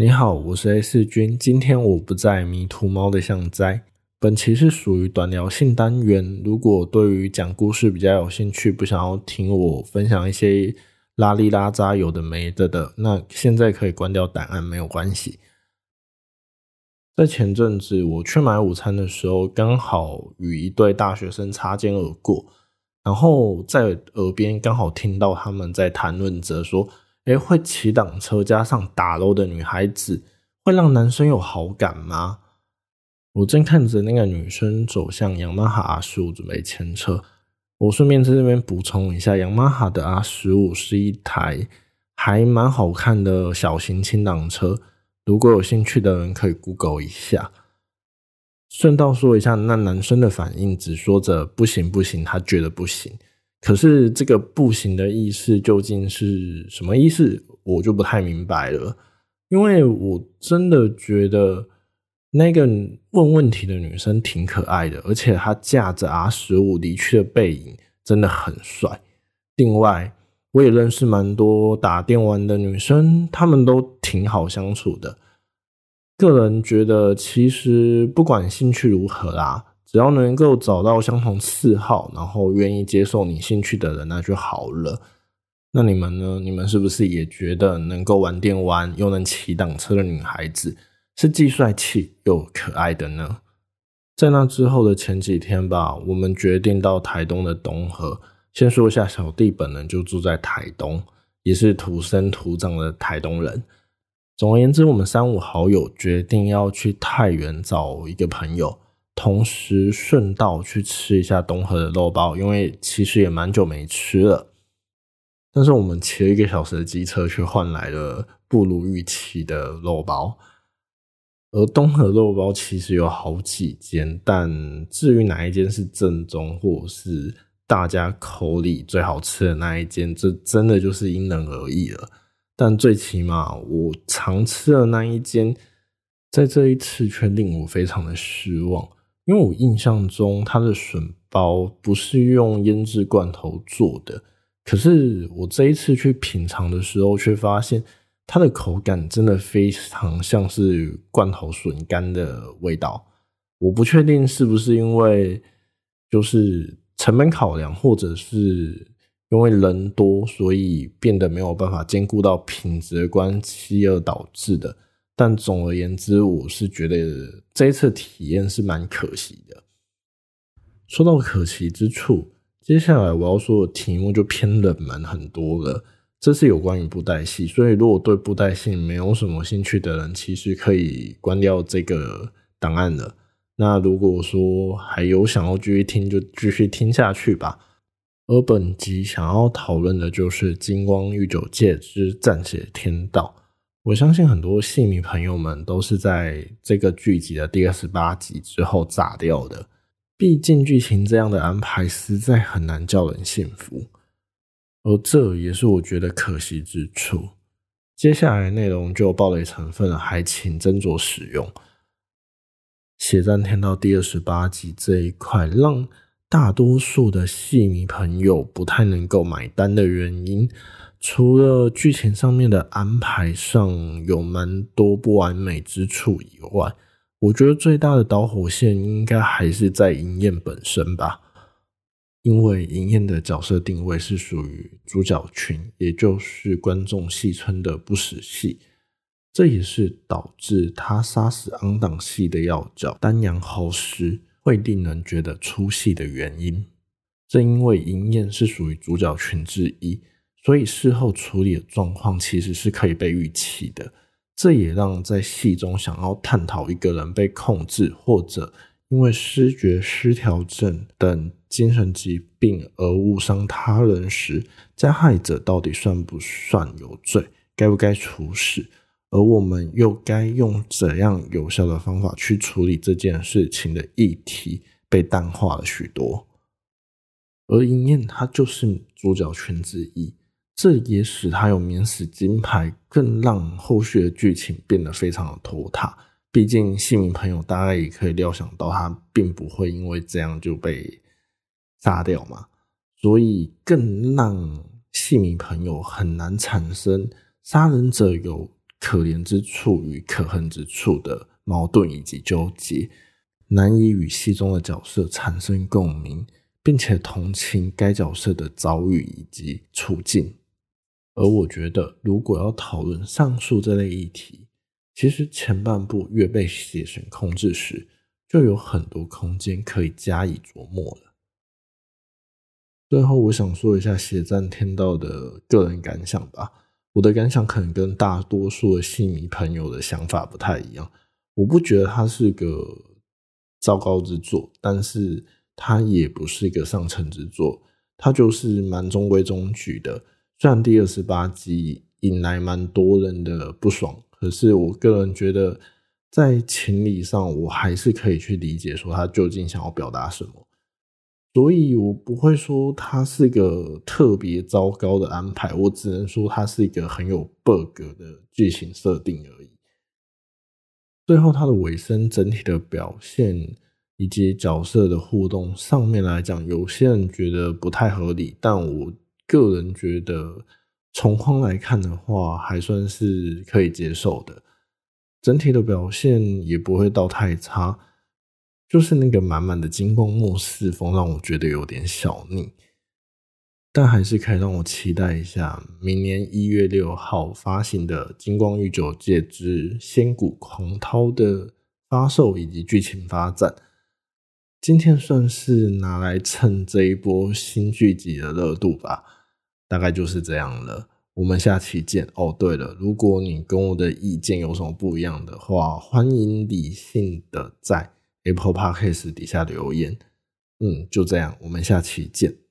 你好，我是 A 四君。今天我不在迷途猫的巷灾。本期是属于短聊性单元。如果对于讲故事比较有兴趣，不想要听我分享一些拉里拉扎有的没的的，那现在可以关掉档案，没有关系。在前阵子我去买午餐的时候，刚好与一对大学生擦肩而过，然后在耳边刚好听到他们在谈论着说。诶，会骑挡车加上打楼的女孩子，会让男生有好感吗？我正看着那个女生走向雅马哈 R 十五准备牵车，我顺便在这边补充一下，雅马哈的 R 十五是一台还蛮好看的小型轻档车，如果有兴趣的人可以 Google 一下。顺道说一下，那男生的反应只说着不行不行，他觉得不行。可是这个不行的意思究竟是什么意思，我就不太明白了。因为我真的觉得那个问问题的女生挺可爱的，而且她驾着 R 十五离去的背影真的很帅。另外，我也认识蛮多打电玩的女生，她们都挺好相处的。个人觉得，其实不管兴趣如何啦。只要能够找到相同嗜好，然后愿意接受你兴趣的人，那就好了。那你们呢？你们是不是也觉得能够玩电玩又能骑挡车的女孩子是既帅气又可爱的呢？在那之后的前几天吧，我们决定到台东的东河。先说一下，小弟本人就住在台东，也是土生土长的台东人。总而言之，我们三五好友决定要去太原找一个朋友。同时顺道去吃一下东河的肉包，因为其实也蛮久没吃了。但是我们骑了一个小时的机车，却换来了不如预期的肉包。而东河肉包其实有好几间，但至于哪一间是正宗，或是大家口里最好吃的那一间，这真的就是因人而异了。但最起码我常吃的那一间，在这一次却令我非常的失望。因为我印象中，它的笋包不是用腌制罐头做的，可是我这一次去品尝的时候，却发现它的口感真的非常像是罐头笋干的味道。我不确定是不是因为就是成本考量，或者是因为人多，所以变得没有办法兼顾到品质的关系而导致的。但总而言之，我是觉得这一次体验是蛮可惜的。说到可惜之处，接下来我要说的题目就偏冷门很多了。这是有关于布袋戏，所以如果对布袋戏没有什么兴趣的人，其实可以关掉这个档案了。那如果说还有想要继续听，就继续听下去吧。而本集想要讨论的就是《金光玉九界之暂写天道》。我相信很多戏迷朋友们都是在这个剧集的第二十八集之后炸掉的。毕竟剧情这样的安排实在很难叫人信服，而这也是我觉得可惜之处。接下来内容就有暴雷成分，还请斟酌使用。血战天到第二十八集这一块，让大多数的戏迷朋友不太能够买单的原因。除了剧情上面的安排上有蛮多不完美之处以外，我觉得最大的导火线应该还是在银燕本身吧。因为银燕的角色定位是属于主角群，也就是观众戏称的不死戏，这也是导致他杀死昂党系的要角丹阳豪师会令人觉得出戏的原因。正因为银燕是属于主角群之一。所以事后处理的状况其实是可以被预期的，这也让在戏中想要探讨一个人被控制或者因为失觉失调症等精神疾病而误伤他人时，加害者到底算不算有罪，该不该处死，而我们又该用怎样有效的方法去处理这件事情的议题被淡化了许多，而银燕他就是主角群之一。这也使他有免死金牌，更让后续的剧情变得非常的拖沓。毕竟戏迷朋友大概也可以料想到，他并不会因为这样就被杀掉嘛，所以更让戏迷朋友很难产生杀人者有可怜之处与可恨之处的矛盾以及纠结，难以与戏中的角色产生共鸣，并且同情该角色的遭遇以及处境。而我觉得，如果要讨论上述这类议题，其实前半部越被写神控制时，就有很多空间可以加以琢磨了。最后，我想说一下《血战天道》的个人感想吧。我的感想可能跟大多数的戏迷朋友的想法不太一样。我不觉得它是个糟糕之作，但是它也不是一个上乘之作，它就是蛮中规中矩的。虽然第二十八集引来蛮多人的不爽。可是我个人觉得，在情理上，我还是可以去理解说他究竟想要表达什么，所以我不会说它是个特别糟糕的安排，我只能说它是一个很有 bug 的剧情设定而已。最后，它的尾声整体的表现以及角色的互动上面来讲，有些人觉得不太合理，但我个人觉得。从框来看的话，还算是可以接受的，整体的表现也不会到太差，就是那个满满的金光末世风让我觉得有点小腻，但还是可以让我期待一下明年一月六号发行的《金光御九界之仙谷狂涛》的发售以及剧情发展。今天算是拿来蹭这一波新剧集的热度吧。大概就是这样了，我们下期见。哦，对了，如果你跟我的意见有什么不一样的话，欢迎理性的在 Apple Podcast 底下留言。嗯，就这样，我们下期见。